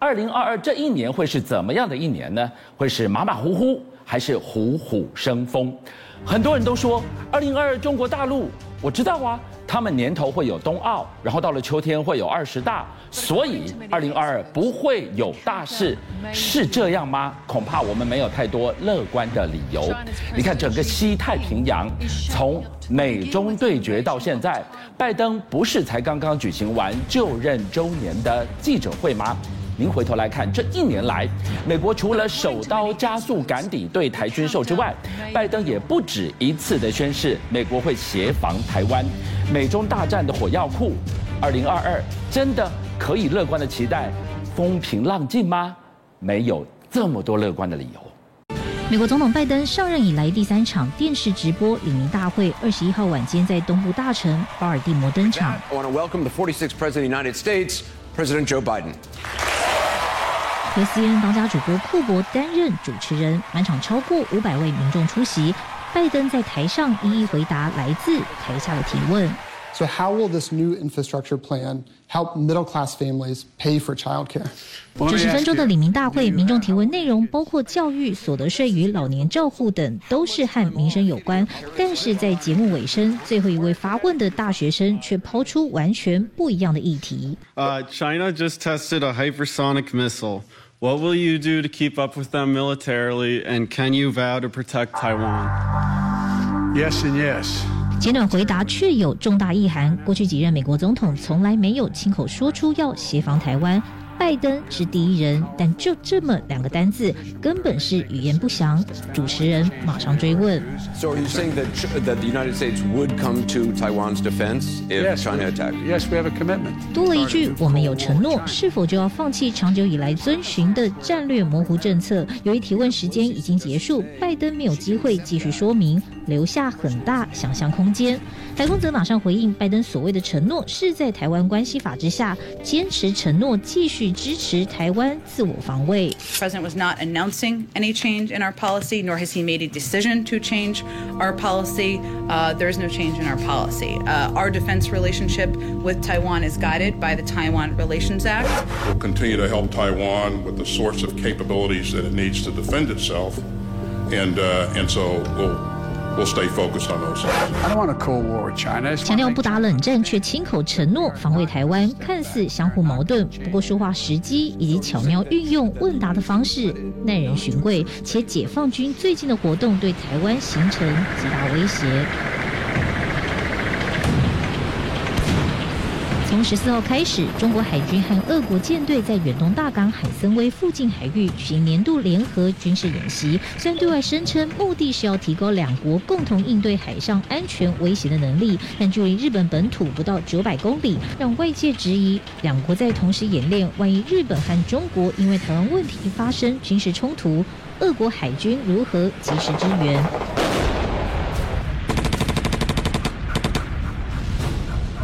二零二二这一年会是怎么样的一年呢？会是马马虎虎，还是虎虎生风？很多人都说，二零二二中国大陆，我知道啊，他们年头会有冬奥，然后到了秋天会有二十大，所以二零二二不会有大事，是这样吗？恐怕我们没有太多乐观的理由。你看，整个西太平洋，从美中对决到现在，拜登不是才刚刚举行完就任周年的记者会吗？您回头来看，这一年来，美国除了手刀加速赶抵对台军售之外，拜登也不止一次的宣示，美国会协防台湾。美中大战的火药库，二零二二真的可以乐观的期待风平浪静吗？没有这么多乐观的理由。美国总统拜登上任以来第三场电视直播领民大会，二十一号晚间在东部大城巴尔的摩登场。I want to welcome the 46th President of the United States, President Joe Biden. 由 CNN 当家主播库珀担任主持人，满场超过五百位民众出席。拜登在台上一一回答来自台下的提问。So how will this new infrastructure plan help middle-class families pay for childcare? 九十分钟的李民大会，民众提问内容包括教育、所得税与老年照护等，都是和民生有关。但是在节目尾声，最后一位发问的大学生却抛出完全不一样的议题。Uh, China just tested a hypersonic missile. What will you do to keep up with them militarily? And can you vow to protect Taiwan? Yes and yes. 简短回答却有重大意涵。过去几任美国总统从来没有亲口说出要协防台湾。 拜登是第一人，但就这么两个单字，根本是语言不详。主持人马上追问：So are you saying that that the United States would come to Taiwan's defense if China attacked? Yes, we have a commitment. 多了一句，我们有承诺，是否就要放弃长久以来遵循的战略模糊政策？由于提问时间已经结束，拜登没有机会继续说明，留下很大想象空间。白宫则马上回应，拜登所谓的承诺是在台湾关系法之下，坚持承诺继续支持台湾自我防卫。President was not announcing any change in our policy, nor has he made a decision to change our policy. Uh, there is no change in our policy. Uh, our defense relationship with Taiwan is guided by the Taiwan Relations Act. We'll continue to help Taiwan with the sorts of capabilities that it needs to defend itself, and uh, and so we'll. We'll stay focused on those. I don't want a Cold War with China. 强调不打冷战，却亲口承诺防卫台湾，看似相互矛盾。不过说话时机以及巧妙运用问答的方式耐人寻味，且解放军最近的活动对台湾形成极大威胁。从十四号开始，中国海军和俄国舰队在远东大港海参崴附近海域举行年度联合军事演习。虽然对外声称目的是要提高两国共同应对海上安全威胁的能力，但距离日本本土不到九百公里，让外界质疑两国在同时演练，万一日本和中国因为台湾问题发生军事冲突，俄国海军如何及时支援？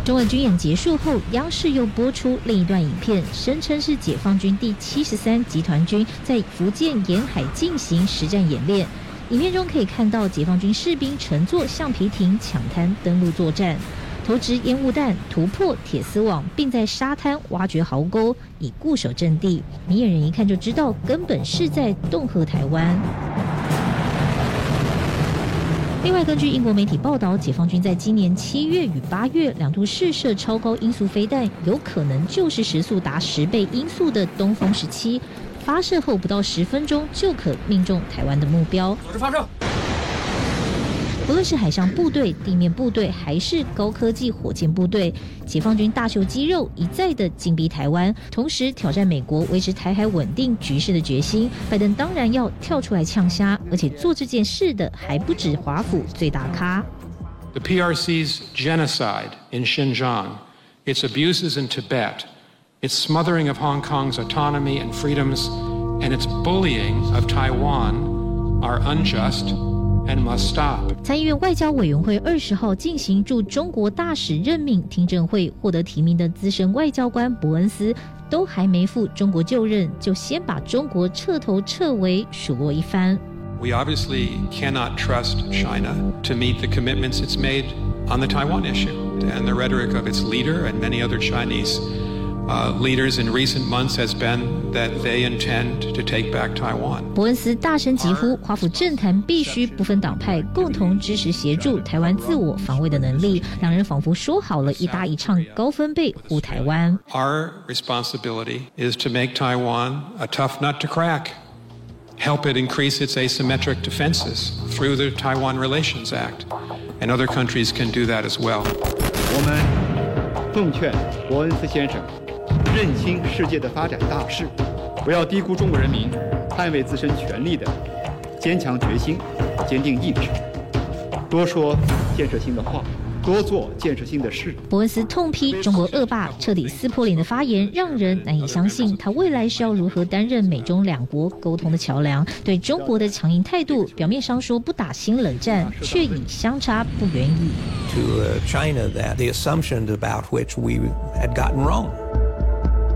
中俄军演结束后，央视又播出另一段影片，声称是解放军第七十三集团军在福建沿海进行实战演练。影片中可以看到解放军士兵乘坐橡皮艇抢滩登陆作战，投掷烟雾弹、突破铁丝网，并在沙滩挖掘壕沟以固守阵地。明眼人一看就知道，根本是在恫吓台湾。另外，根据英国媒体报道，解放军在今年七月与八月两度试射超高音速飞弹，有可能就是时速达十倍音速的东风十七，发射后不到十分钟就可命中台湾的目标。组织发射。不论是海上部队、地面部队，还是高科技火箭部队，解放军大秀肌肉，一再的紧逼台湾，同时挑战美国维持台海稳定局势的决心。拜登当然要跳出来呛虾，而且做这件事的还不止华府最大咖。The PRC's genocide in Xinjiang, its abuses in Tibet, its smothering of Hong Kong's autonomy and freedoms, and its bullying of Taiwan are unjust. And must stop. 参议院外交委员会二十号进行驻中国大使任命听证会，获得提名的资深外交官伯恩斯都还没赴中国就任，就先把中国彻头彻尾数落一番。We obviously cannot trust China to meet the commitments it's made on the Taiwan issue and the rhetoric of its leader and many other Chinese uh, leaders in recent months has been that they intend to take back Taiwan. 伯恩斯大声疾呼，华府政坛必须不分党派，共同支持协助台湾自我防卫的能力。两人仿佛说好了一搭一唱，高分贝护台湾。Our responsibility is to make Taiwan a tough nut to crack. Help it increase its asymmetric defenses through the Taiwan Relations Act. And other countries can do that as well. 我们奉劝伯恩斯先生。 认清世界的发展大势，不要低估中国人民捍卫自身权利的坚强决心、坚定意志。多说建设性的话，多做建设性的事。伯恩斯痛批中国恶霸彻底撕破脸的发言，让人难以相信他未来是要如何担任美中两国沟通的桥梁。对中国的强硬态度，表面上说不打新冷战，却已相差不远矣。To China, that the assumptions about which we had gotten wrong.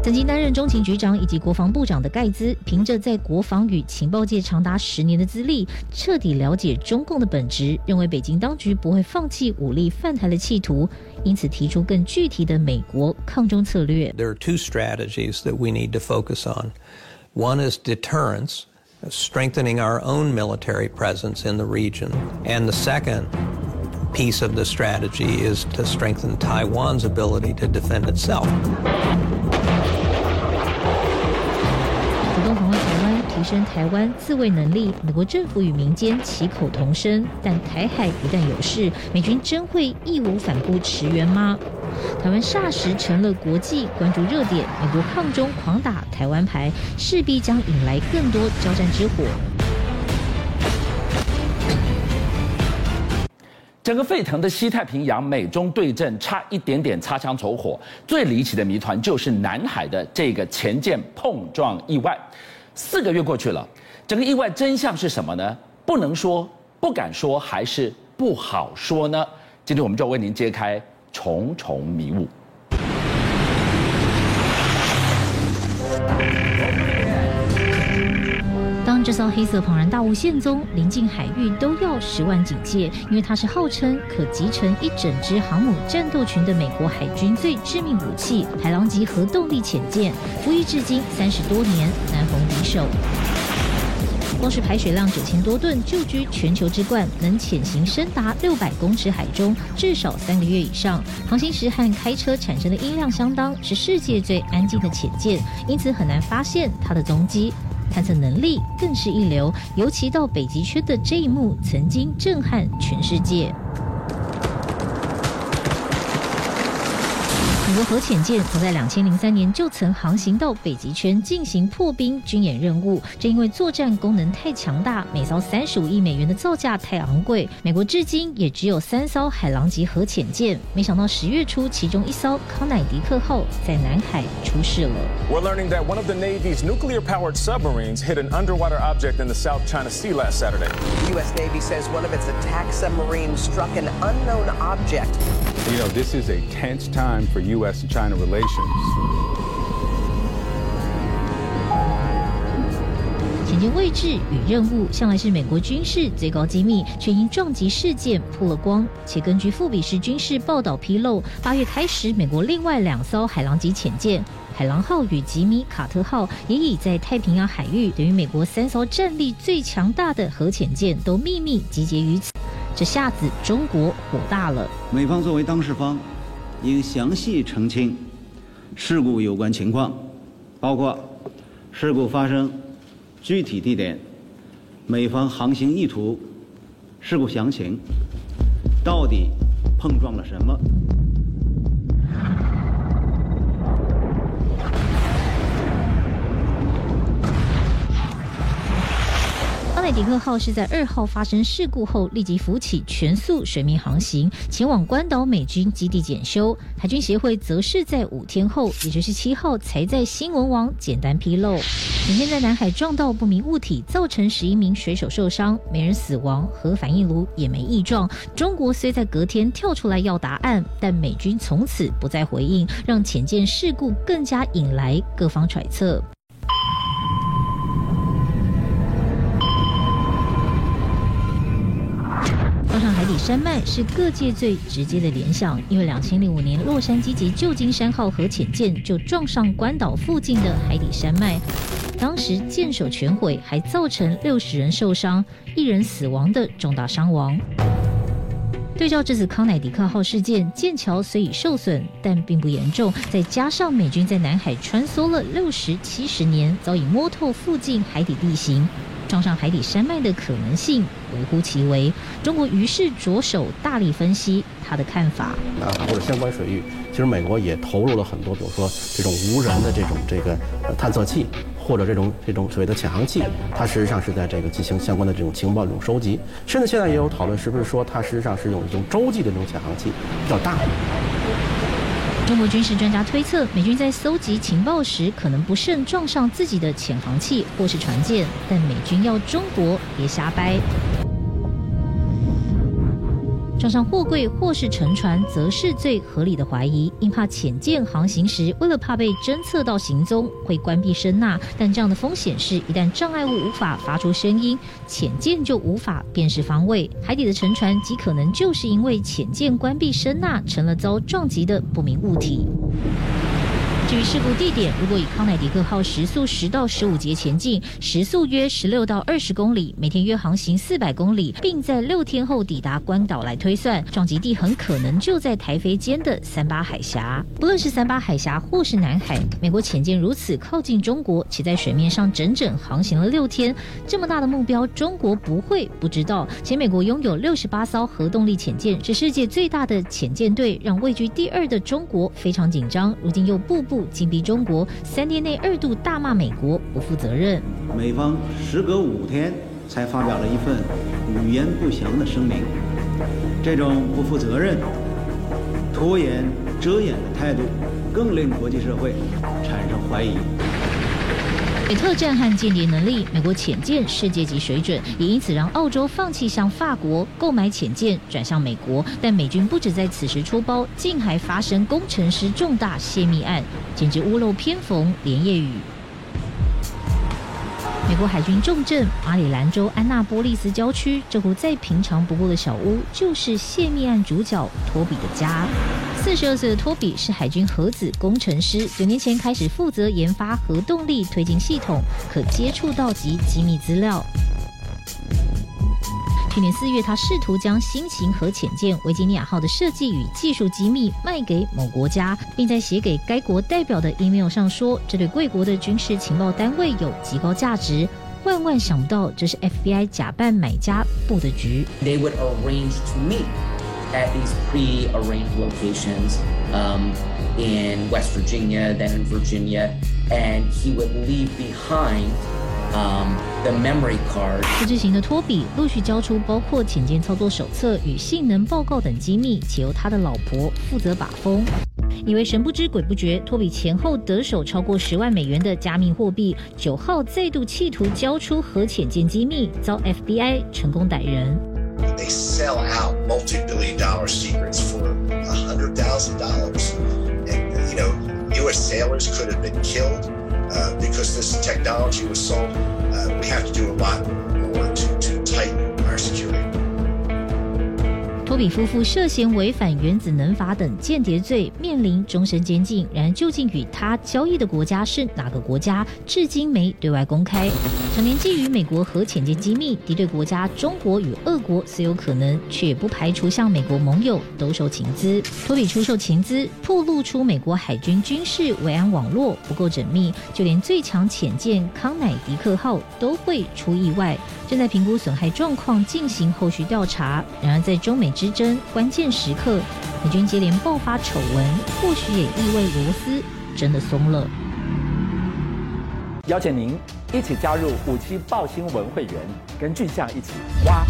曾经担任中情局长以及国防部长的盖兹，凭着在国防与情报界长达十年的资历，彻底了解中共的本质，认为北京当局不会放弃武力犯台的企图，因此提出更具体的美国抗中策略。There are two strategies that we need to focus on. One is deterrence, strengthening our own military presence in the region, and the second piece of the strategy is to strengthen Taiwan's ability to defend itself. 主动防卫台湾，提升台湾自卫能力。美国政府与民间齐口同声，但台海一旦有事，美军真会义无反顾驰援吗？台湾霎时成了国际关注热点。美国抗中狂打台湾牌，势必将引来更多交战之火。整个沸腾的西太平洋，美中对阵差一点点擦枪走火。最离奇的谜团就是南海的这个前舰碰撞意外。四个月过去了，整个意外真相是什么呢？不能说，不敢说，还是不好说呢？今天我们就为您揭开重重迷雾。这艘黑色庞然大物现踪，临近海域都要十万警戒，因为它是号称可集成一整支航母战斗群的美国海军最致命武器——海狼级核动力潜舰，服役至今三十多年，难逢敌手。光是排水量九千多吨，就居全球之冠，能潜行深达六百公尺海中，至少三个月以上。航行时和开车产生的音量相当，是世界最安静的潜舰，因此很难发现它的踪迹。探测能力更是一流，尤其到北极圈的这一幕，曾经震撼全世界。美国核潜舰早在两千零三年就曾航行到北极圈进行破冰军演任务，正因为作战功能太强大，每艘三十五亿美元的造价太昂贵，美国至今也只有三艘海狼级核潜舰。没想到十月初，其中一艘康乃狄克号在南海出事了。We're learning that one of the Navy's nuclear-powered submarines hit an underwater object in the South China Sea last Saturday. The U.S. Navy says one of its attack submarines struck an unknown object. You know, this is a tense time for you. U.S.-China relations. 潜舰位置与任务向来是美国军事最高机密，却因撞击事件曝了光。且根据富比士军事报道披露，八月开始，美国另外两艘海狼级潜舰“海狼号”与“吉米·卡特号”也已在太平洋海域，等于美国三艘战力最强大的核潜舰都秘密集结于此。这下子中国火大了。美方作为当事方。应详细澄清事故有关情况，包括事故发生具体地点、美方航行意图、事故详情，到底碰撞了什么。康乃狄克号是在二号发生事故后立即浮起，全速水面航行，前往关岛美军基地检修。海军协会则是在五天后，也就是七号，才在新闻网简单披露：前天在南海撞到不明物体，造成十一名水手受伤，没人死亡，核反应炉也没异状。中国虽在隔天跳出来要答案，但美军从此不再回应，让潜舰事故更加引来各方揣测。山脉是各界最直接的联想，因为两千零五年洛杉矶级旧金山号核潜舰就撞上关岛附近的海底山脉，当时舰首全毁，还造成六十人受伤、一人死亡的重大伤亡。对照这次康乃狄克号事件，舰桥虽已受损，但并不严重。再加上美军在南海穿梭了六十七十年，早已摸透附近海底地形，撞上海底山脉的可能性微乎其微。中国于是着手大力分析他的看法。啊，或者相关水域，其实美国也投入了很多，比如说这种无人的这种这个探测器。或者这种这种所谓的潜航器，它实际上是在这个进行相关的这种情报这种收集，甚至现在也有讨论，是不是说它实际上是用一种洲际的这种潜航器比较大。中国军事专家推测，美军在搜集情报时，可能不慎撞上自己的潜航器或是船舰，但美军要中国别瞎掰。撞上货柜或是沉船，则是最合理的怀疑，因怕潜舰航行时，为了怕被侦测到行踪，会关闭声纳。但这样的风险是，一旦障碍物无法发出声音，潜舰就无法辨识方位。海底的沉船极可能就是因为潜舰关闭声纳，成了遭撞击的不明物体。至于事故地点，如果以康乃狄克号时速十到十五节前进，时速约十六到二十公里，每天约航行四百公里，并在六天后抵达关岛来推算，撞击地很可能就在台菲间的三八海峡。不论是三八海峡或是南海，美国潜舰如此靠近中国，且在水面上整整航行了六天，这么大的目标，中国不会不知道。且美国拥有六十八艘核动力潜舰，是世界最大的潜舰队，让位居第二的中国非常紧张。如今又步步。紧逼中国，三天内二度大骂美国不负责任。美方时隔五天才发表了一份语言不详的声明，这种不负责任、拖延、遮掩的态度，更令国际社会产生怀疑。特战和间谍能力，美国潜舰世界级水准，也因此让澳洲放弃向法国购买潜舰，转向美国。但美军不止在此时出包，竟还发生工程师重大泄密案，简直屋漏偏逢连夜雨。美国海军重镇马里兰州安纳波利斯郊区，这户再平常不过的小屋，就是泄密案主角托比的家。四十二岁的托比是海军核子工程师，九年前开始负责研发核动力推进系统，可接触到及机密资料。去年四月，他试图将新型核潜舰维吉尼亚号的设计与技术机密卖给某国家，并在写给该国代表的 email 上说，这对贵国的军事情报单位有极高价值。万万想不到，这是 FBI 假扮买家布的局。They would arrange to meet at these pre-arranged locations, um, in West Virginia, then in Virginia, and he would leave behind. Um, the memory card. 不知情的托比陆续交出包括潜舰操作手册与性能报告等机密，且由他的老婆负责把风。以为神不知鬼不觉，托比前后得手超过十万美元的加密货币。九号再度企图交出核潜舰机密，遭 FBI 成功逮人。They sell out multi-billion dollar secrets for a hundred thousand dollars, and you know, U.S. sailors could have been killed. Uh, because this technology was sold, uh, we have to do a lot. More to, to 比夫妇涉嫌违反原子能法等间谍罪，面临终身监禁。然而，究竟与他交易的国家是哪个国家，至今没对外公开。常年觊觎美国核潜舰机密，敌对国家中国与俄国虽有可能，却不排除向美国盟友兜售情资。托比出售情资，暴露出美国海军军事维安网络不够缜密，就连最强潜舰康乃狄克号都会出意外。正在评估损害状况，进行后续调查。然而，在中美之争关键时刻，美军接连爆发丑闻，或许也意味罗斯真的松了。邀请您一起加入五七报新闻会员，跟俊相一起挖。